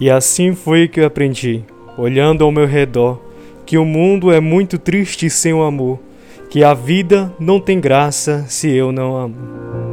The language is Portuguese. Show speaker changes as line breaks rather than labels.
E assim foi que eu aprendi, olhando ao meu redor, que o mundo é muito triste sem o amor, que a vida não tem graça se eu não amo.